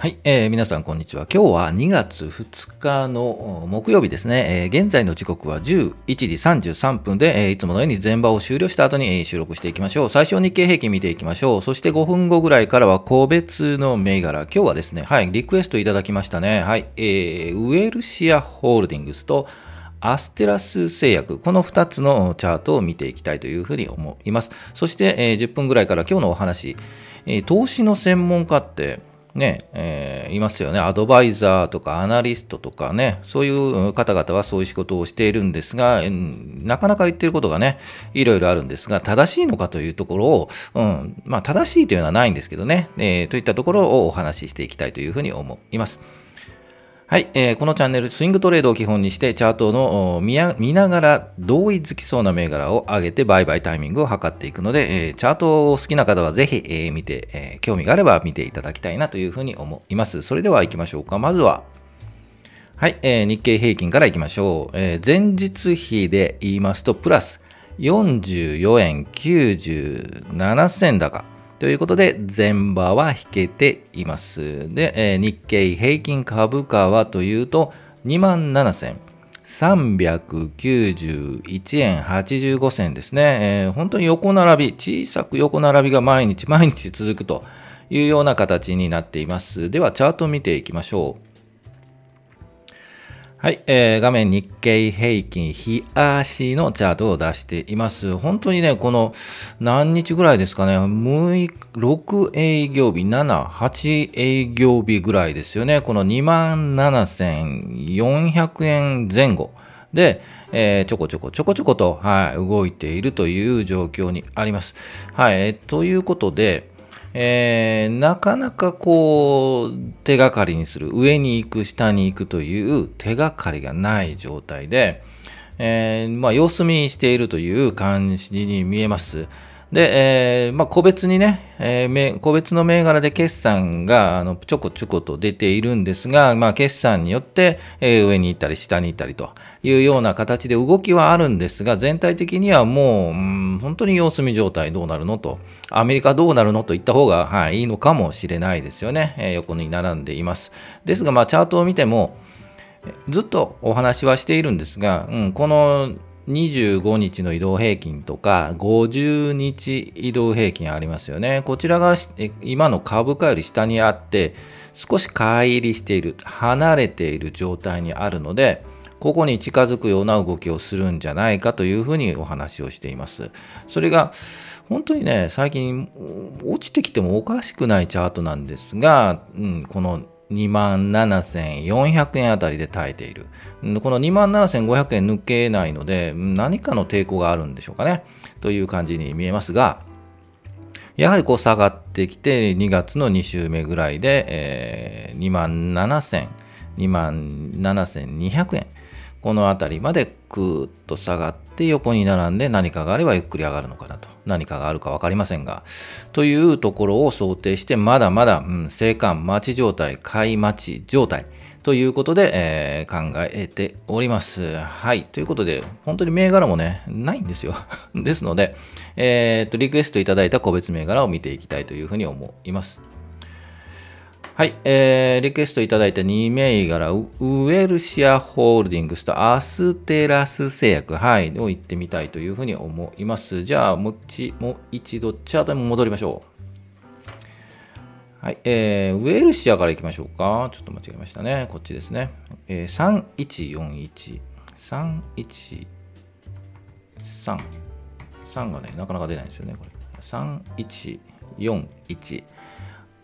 はい、えー、皆さんこんにちは。今日は2月2日の木曜日ですね。えー、現在の時刻は11時33分で、えー、いつものように全場を終了した後に、え、収録していきましょう。最初日経平均見ていきましょう。そして5分後ぐらいからは個別の銘柄。今日はですね、はい、リクエストいただきましたね。はい、えー、ウェルシアホールディングスとアステラス製薬、この2つのチャートを見ていきたいというふうに思います。そして、え、10分ぐらいから今日のお話、え、投資の専門家って、ね、えー、いますよね。アドバイザーとかアナリストとかね、そういう方々はそういう仕事をしているんですが、なかなか言ってることがね、いろいろあるんですが、正しいのかというところを、うん、まあ正しいというのはないんですけどね、えー、といったところをお話ししていきたいというふうに思います。はい、えー、このチャンネル、スイングトレードを基本にして、チャートの見ながら同意づきそうな銘柄を上げて、売買タイミングを測っていくので、えー、チャートを好きな方はぜひ、えー、見て、えー、興味があれば見ていただきたいなというふうに思います。それでは行きましょうか。まずは、はい、えー、日経平均から行きましょう。えー、前日比で言いますと、プラス44円97銭高。ということで、前場は引けています。で、えー、日経平均株価はというと、27,391円85銭ですね、えー、本当に横並び、小さく横並びが毎日毎日続くというような形になっています。では、チャートを見ていきましょう。はい、えー、画面日経平均日足のチャートを出しています。本当にね、この何日ぐらいですかね、6, 営業日、7、8営業日ぐらいですよね。この27,400円前後で、えー、ちょこちょこちょこちょこと、はい、動いているという状況にあります。はい、えー、ということで、えー、なかなかこう手がかりにする上に行く下に行くという手がかりがない状態で、えー、まあ、様子見しているという感じに見えます。で、えー、まあ、個別にね、えー、個別の銘柄で決算があのちょこちょこと出ているんですが、まあ、決算によって、えー、上に行ったり下に行ったりというような形で動きはあるんですが、全体的にはもう、うん、本当に様子見状態どうなるのと、アメリカどうなるのといった方が、はい、いいのかもしれないですよね。え横に並んでいます。ですが、まあ、チャートを見ても、ずっとお話はしているんですが、うん、この25日の移動平均とか50日移動平均ありますよね。こちらが今の株価より下にあって少し乖離している、離れている状態にあるので、ここに近づくような動きをするんじゃないかというふうにお話をしています。それが本当にね、最近落ちてきてもおかしくないチャートなんですが、うん、この2万7400円あたりで耐えている。この2万7500円抜けないので、何かの抵抗があるんでしょうかね。という感じに見えますが、やはりこう下がってきて、2月の2週目ぐらいで、えー、2万7000、2万7200円。この辺りまでくーっと下がって横に並んで何かがあればゆっくり上がるのかなと。何かがあるか分かりませんが。というところを想定して、まだまだ、うん、生還待ち状態、買い待ち状態。ということで、えー、考えております。はい。ということで、本当に銘柄もね、ないんですよ。ですので、えー、っと、リクエストいただいた個別銘柄を見ていきたいというふうに思います。はい、えー、リクエストいただいた2銘柄、ウェルシアホールディングスとアステラス製薬、はい、を言ってみたいというふうに思います。じゃあ、もう一度チャートに戻りましょう。はい、えー、ウェルシアからいきましょうか。ちょっと間違えましたね。こっちですね。えー、3141。313。3がね、なかなか出ないんですよね、これ。3141。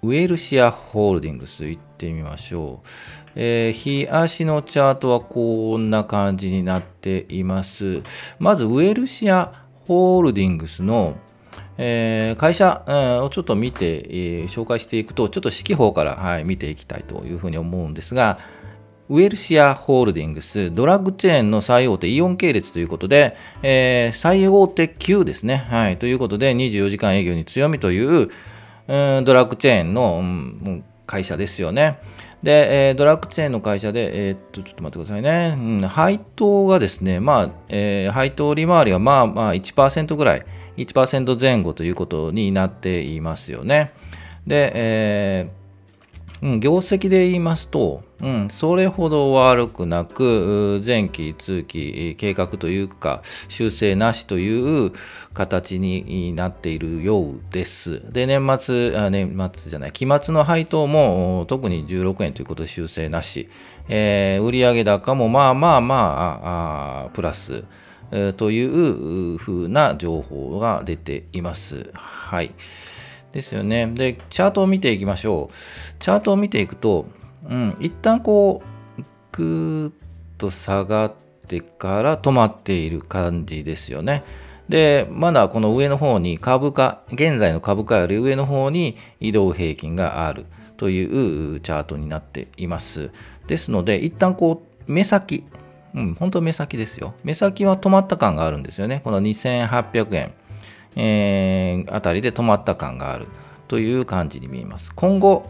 ウェルシアホールディングス行ってみましょう。えー、日足のチャートはこんな感じになっています。まず、ウェルシアホールディングスの、えー、会社、をちょっと見て、えー、紹介していくと、ちょっと指揮法から、はい、見ていきたいというふうに思うんですが、ウェルシアホールディングス、ドラッグチェーンの最大手イオン系列ということで、えー、最大手級ですね。はい。ということで、24時間営業に強みという、ドラッグチェーンの、会社ですよね。で、ドラッグチェーンの会社で、えー、っと、ちょっと待ってくださいね。配当がですね、まあ、配当利回りがまあまあ1%ぐらい、1%前後ということになっていますよね。で、えー、業績で言いますと、うん、それほど悪くなく、前期、通期、計画というか、修正なしという形になっているようです。で、年末、あ年末じゃない、期末の配当も特に16円ということで修正なし、えー、売上高もまあまあまあ、あプラス、というふうな情報が出ています。はい。ですよね。で、チャートを見ていきましょう。チャートを見ていくと、うん、一旦こう、ぐーっと下がってから止まっている感じですよね。で、まだこの上の方に株価、現在の株価より上の方に移動平均があるというチャートになっています。ですので、一旦こう、目先、うん、本当目先ですよ。目先は止まった感があるんですよね。この2800円。えー、あたりで止まった感があるという感じに見えます。今後、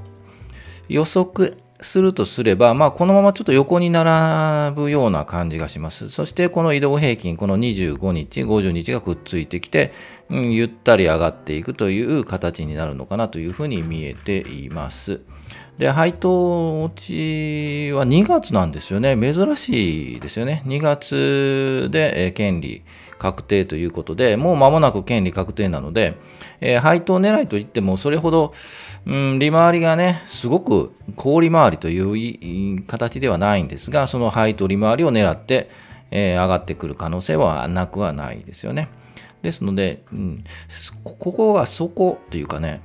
予測するとすれば、まあ、このままちょっと横に並ぶような感じがします。そしてこの移動平均、この25日、50日がくっついてきて、うん、ゆったり上がっていくという形になるのかなというふうに見えています。で、配当落ちは2月なんですよね。珍しいですよね。2月で、えー、権利確定ということで、もう間もなく権利確定なので、えー、配当狙いといっても、それほど、うん、利回りがね、すごく高利回りという形ではないんですが、その配当利回りを狙って、えー、上がってくる可能性はなくはないですよね。ですので、うん、ここがそこというかね、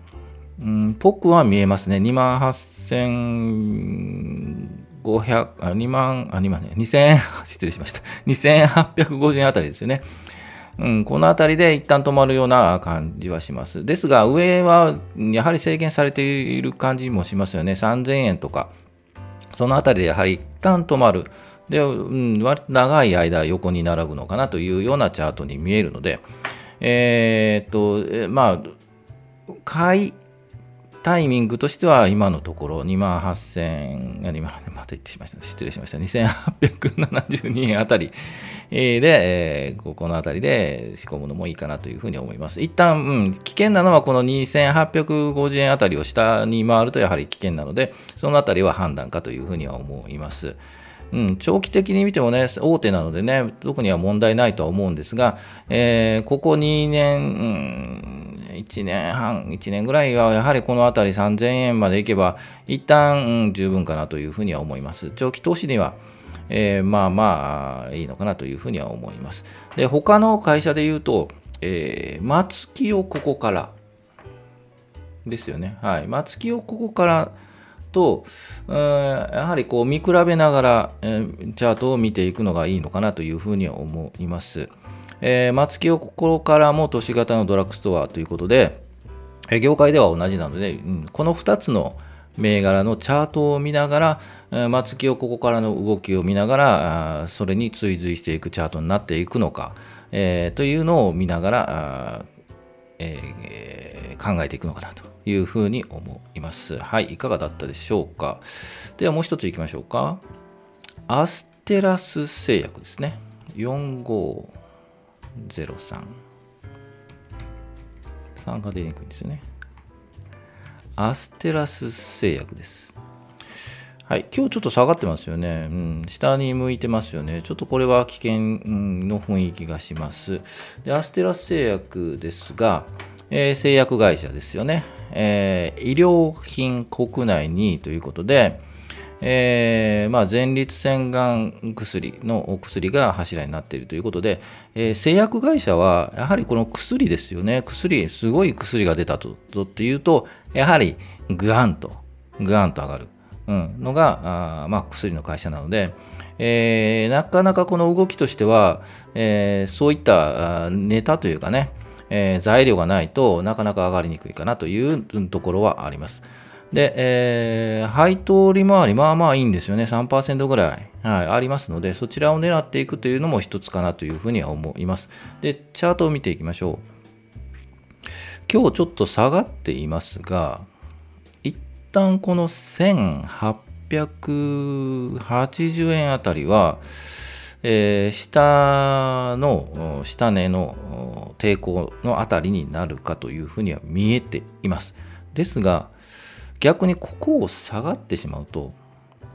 うん、ぽくは見えますね。2万8500、あ、2万、あ、2万ね、2000、失礼しました。2850円あたりですよね。うん、このあたりで一旦止まるような感じはします。ですが、上はやはり制限されている感じもしますよね。3000円とか、そのあたりでやはり一旦止まる。で、うん、長い間横に並ぶのかなというようなチャートに見えるので、えー、っと、まあ、買いタイミングとしては今のところ2万8000、今また言ってしました。失礼しました。2872円あたりで、ここのあたりで仕込むのもいいかなというふうに思います。一旦、うん、危険なのはこの2850円あたりを下に回るとやはり危険なので、そのあたりは判断かというふうには思います。うん、長期的に見てもね、大手なのでね、特には問題ないとは思うんですが、えー、ここ2年、うん1年半、1年ぐらいはやはりこの辺り3000円までいけば、一旦、うん、十分かなというふうには思います。長期投資には、えー、まあまあいいのかなというふうには思います。で、他の会社で言うと、えー、松木をここからですよね。はい。松木をここからと、やはりこう見比べながら、チャートを見ていくのがいいのかなというふうに思います。えー、松木をここからも都市型のドラッグストアということで、業界では同じなので、うん、この2つの銘柄のチャートを見ながら、えー、松木をここからの動きを見ながら、それに追随していくチャートになっていくのか、えー、というのを見ながら、えー、考えていくのかなというふうに思います。はい、いかがだったでしょうか。ではもう一ついきましょうか。アステラス製薬ですね。45 03 3が出にくいんですよねアステラス製薬ですはい、今日ちょっと下がってますよね、うん、下に向いてますよね。ちょっとこれは危険の雰囲気がします。でアステラス製薬ですが、えー、製薬会社ですよね、えー、医療品国内にということで、えーまあ、前立腺がん薬のお薬が柱になっているということで、えー、製薬会社はやはりこの薬ですよね。薬すごい薬が出たとぞっていうとやはりグワンとグワンと上がる、うん、のがあ、まあ、薬の会社なので、えー、なかなかこの動きとしては、えー、そういったネタというかね、えー、材料がないとなかなか上がりにくいかなというところはあります。で、えー、配当利回り、まあまあいいんですよね。3%ぐらい、はい、ありますので、そちらを狙っていくというのも一つかなというふうには思います。で、チャートを見ていきましょう。今日ちょっと下がっていますが、旦この1880円あたりは、えー、下の、下値の抵抗のあたりになるかというふうには見えています。ですが、逆にここを下がってしまうと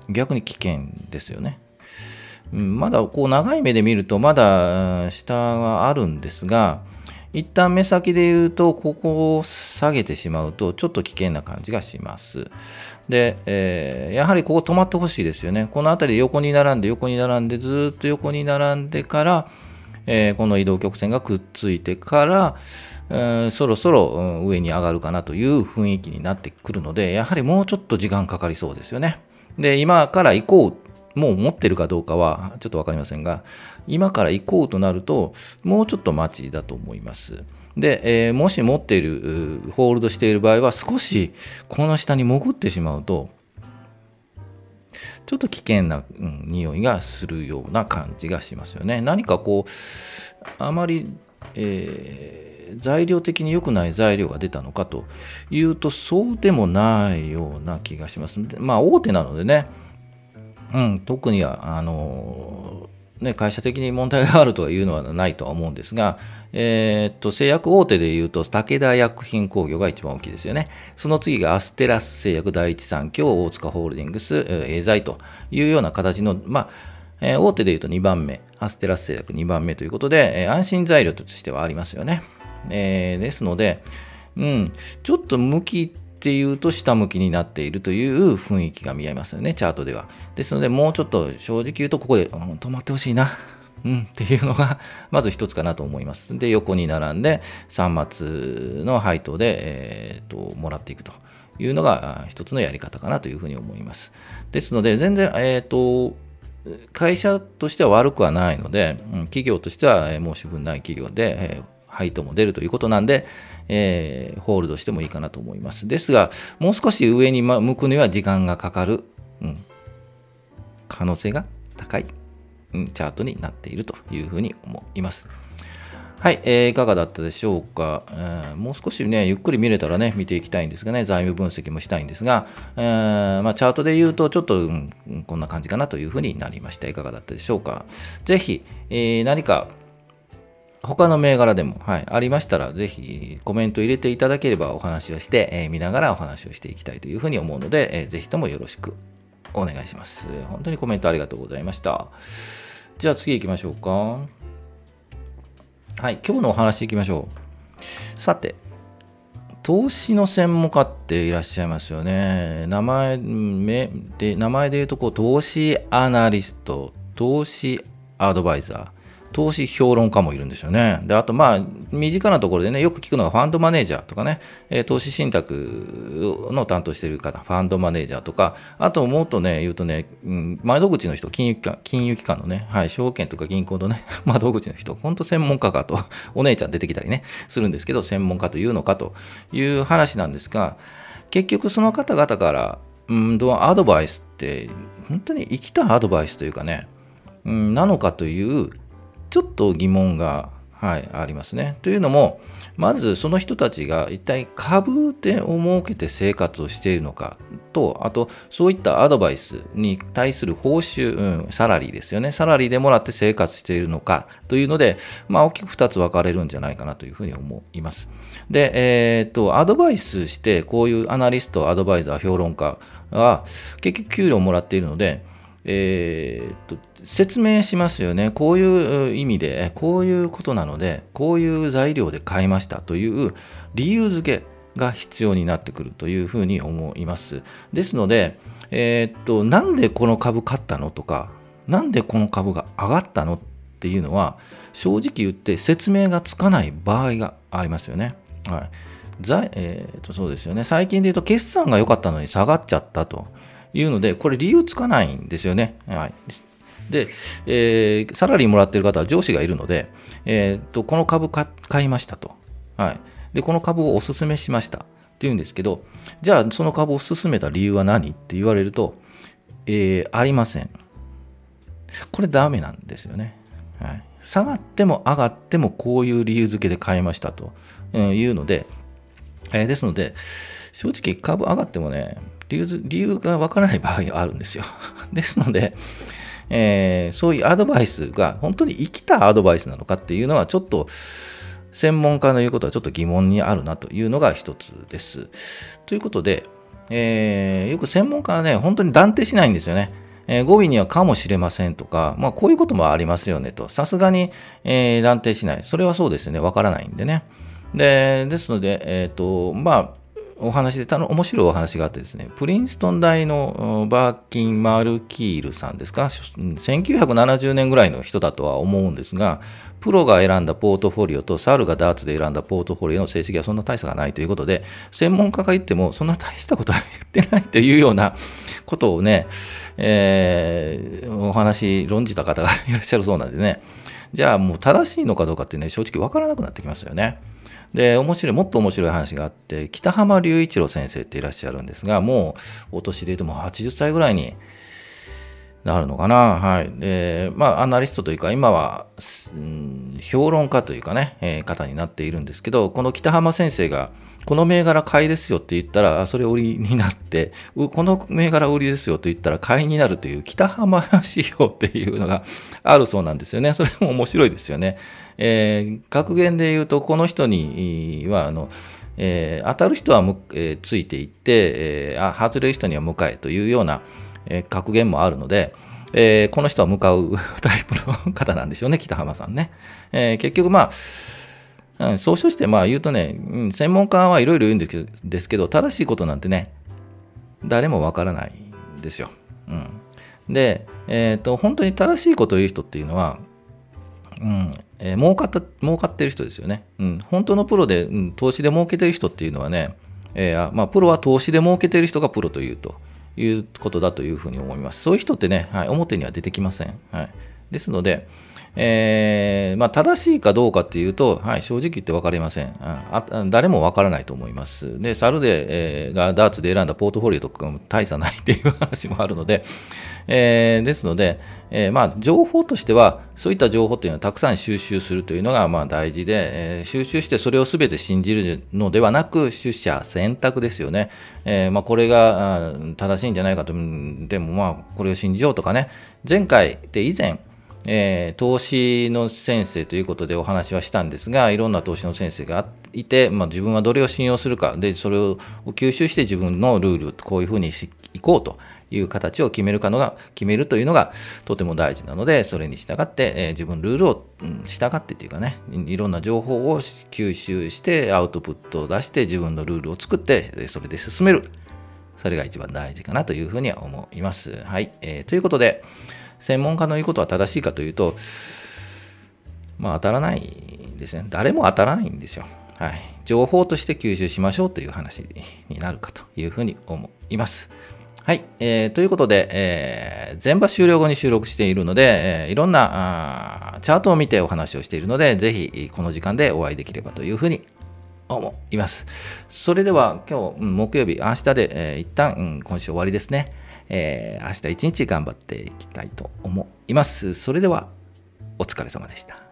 逆に危険ですよね。まだこう長い目で見るとまだ下はあるんですが一旦目先で言うとここを下げてしまうとちょっと危険な感じがします。で、えー、やはりここ止まってほしいですよね。この辺りで横に並んで横に並んでずっと横に並んでから、えー、この移動曲線がくっついてから、えー、そろそろ上に上がるかなという雰囲気になってくるのでやはりもうちょっと時間かかりそうですよね。で今から行こうもう持ってるかどうかはちょっと分かりませんが、今から行こうとなると、もうちょっと待ちだと思います。で、えー、もし持っている、ホールドしている場合は、少しこの下に潜ってしまうと、ちょっと危険な、うん、匂いがするような感じがしますよね。何かこう、あまり、えー、材料的に良くない材料が出たのかというと、そうでもないような気がします。まあ、大手なのでね、うん、特にはあのね、会社的に問題があるというのはないとは思うんですが、えー、っと製薬大手でいうと武田薬品工業が一番大きいですよね。その次がアステラス製薬第一三共大塚ホールディングス、エーザイというような形の、まあえー、大手でいうと2番目、アステラス製薬2番目ということで、えー、安心材料としてはありますよね。えー、ですので、うん、ちょっと向きっていうと下向きになっているという雰囲気が見えますよね、チャートでは。ですので、もうちょっと正直言うと、ここで、うん、止まってほしいな。うん、っていうのが、まず一つかなと思います。で、横に並んで、3末の配当で、えーと、もらっていくというのが一つのやり方かなというふうに思います。ですので、全然、えっ、と、会社としては悪くはないので、うん、企業としては申し分ない企業で、えー、配当も出るということなんで、えー、ホールドしてもいいかなと思います。ですが、もう少し上に向くには時間がかかる、うん、可能性が高い、うん、チャートになっているというふうに思います。はい、えー、いかがだったでしょうか、えー、もう少しね、ゆっくり見れたらね、見ていきたいんですがね、財務分析もしたいんですが、えー、まあ、チャートで言うと、ちょっと、うん、こんな感じかなというふうになりました。いかがだったでしょうか。ぜひ、えー、何か他の銘柄でも、はい、ありましたら、ぜひコメント入れていただければお話をして、えー、見ながらお話をしていきたいというふうに思うので、えー、ぜひともよろしくお願いします。本当にコメントありがとうございました。じゃあ次行きましょうか。はい、今日のお話行きましょう。さて、投資の専門家っていらっしゃいますよね。名前で、名前で言うとこう、投資アナリスト、投資アドバイザー。投資評論家もいるんですよね。で、あと、まあ、身近なところでね、よく聞くのがファンドマネージャーとかね、え、投資信託の担当してる方、ファンドマネージャーとか、あともっとね、言うとね、うん、窓口の人、金融機関、金融機関のね、はい、証券とか銀行のね、窓口の人、本当専門家かと、お姉ちゃん出てきたりね、するんですけど、専門家というのかという話なんですが、結局その方々から、うん、アドバイスって、本当に生きたアドバイスというかね、うん、なのかというちょっと疑問が、はい、ありますね。というのも、まずその人たちが一体株でを設けて生活をしているのかと、あとそういったアドバイスに対する報酬、うん、サラリーですよね。サラリーでもらって生活しているのかというので、まあ大きく2つ分かれるんじゃないかなというふうに思います。で、えー、っと、アドバイスして、こういうアナリスト、アドバイザー、評論家は結局給料をもらっているので、えー、と説明しますよね。こういう意味で、こういうことなので、こういう材料で買いましたという理由付けが必要になってくるというふうに思います。ですので、えー、っと、なんでこの株買ったのとか、なんでこの株が上がったのっていうのは、正直言って説明がつかない場合がありますよね。はい。えー、とそうですよね。最近で言うと、決算が良かったのに下がっちゃったと。いうので、これ理由つかないんですよね。はい。で、えー、サラリーもらってる方は上司がいるので、えー、とこの株買いましたと。はい。で、この株をお勧めしましたっていうんですけど、じゃあその株を勧めた理由は何って言われると、えー、ありません。これダメなんですよね。はい。下がっても上がってもこういう理由付けで買いましたというので、えー、ですので、正直株上がってもね、理由理由がわからない場合があるんですよ。ですので、えー、そういうアドバイスが本当に生きたアドバイスなのかっていうのはちょっと専門家の言うことはちょっと疑問にあるなというのが一つです。ということで、えー、よく専門家はね、本当に断定しないんですよね。えー、語尾にはかもしれませんとか、まあ、こういうこともありますよねと。さすがに、えー、断定しない。それはそうですよね。わからないんでね。で、ですので、えっ、ー、と、まあ、お話でたの面白いお話があってですね、プリンストン大のバーキン・マルキールさんですか、1970年ぐらいの人だとは思うんですが、プロが選んだポートフォリオとサルがダーツで選んだポートフォリオの成績はそんな大差がないということで、専門家が言ってもそんな大したことは言ってないというような ことをね、えー、お話、論じた方がいらっしゃるそうなんでね、じゃあもう正しいのかどうかってね、正直わからなくなってきますよね。で、面白い、もっと面白い話があって、北浜隆一郎先生っていらっしゃるんですが、もうお年で言うともう80歳ぐらいになるのかな。はい。で、まあ、アナリストというか、今は、うん、評論家というかね、えー、方になっているんですけど、この北浜先生が、この銘柄買いですよって言ったら、それ売りになって、この銘柄売りですよと言ったら買いになるという北浜指標っていうのがあるそうなんですよね。それも面白いですよね。えー、格言で言うと、この人には、あの、えー、当たる人はむ、え、ついていって、えー、外れる人には向かえというような、えー、格言もあるので、えー、この人は向かう タイプの方なんでしょうね、北浜さんね。えー、結局、まあ、うん、総称してまあ言うとね、専門家はいろいろ言うんですけど、正しいことなんてね、誰もわからないんですよ。うん、で、えーと、本当に正しいことを言う人っていうのは、うんえー、儲かった儲かってる人ですよね。うん、本当のプロで、うん、投資で儲けてる人っていうのはね、えーまあ、プロは投資で儲けてる人がプロというということだというふうに思います。そういう人ってね、はい、表には出てきません。はい、ですので、えー、まあ、正しいかどうかっていうと、はい、正直言って分かりません。あ誰も分からないと思います。で、サルデ、えー、がダーツで選んだポートフォリオとかも大差ないっていう話もあるので、えー、ですので、えー、まあ、情報としては、そういった情報というのはたくさん収集するというのがまあ大事で、えー、収集してそれを全て信じるのではなく、出社選択ですよね。えまあ、これが正しいんじゃないかと、でもまあ、これを信じようとかね、前回で以前、えー、投資の先生ということでお話はしたんですがいろんな投資の先生がいて、まあ、自分はどれを信用するか。でそれを吸収して自分のルールこういうふうにいこうと。いう形を決めるかのが決めるというのがとても大事なのでそれに従って、えー、自分ルールを、うん、従ってというかねいろんな情報を吸収してアウトプットを出して自分のルールを作ってそれで進めるそれが一番大事かなというふうには思います。はい、えー、ということで専門家の言うことは正しいかというと、まあ当たらないですね。誰も当たらないんですよ。はい。情報として吸収しましょうという話になるかというふうに思います。はい。えー、ということで、えー、全場終了後に収録しているので、えー、いろんなチャートを見てお話をしているので、ぜひこの時間でお会いできればというふうに思います。それでは今日、木曜日、明日で、えー、一旦、うん、今週終わりですね。えー、明日一日頑張っていきたいと思います。それでは、お疲れ様でした。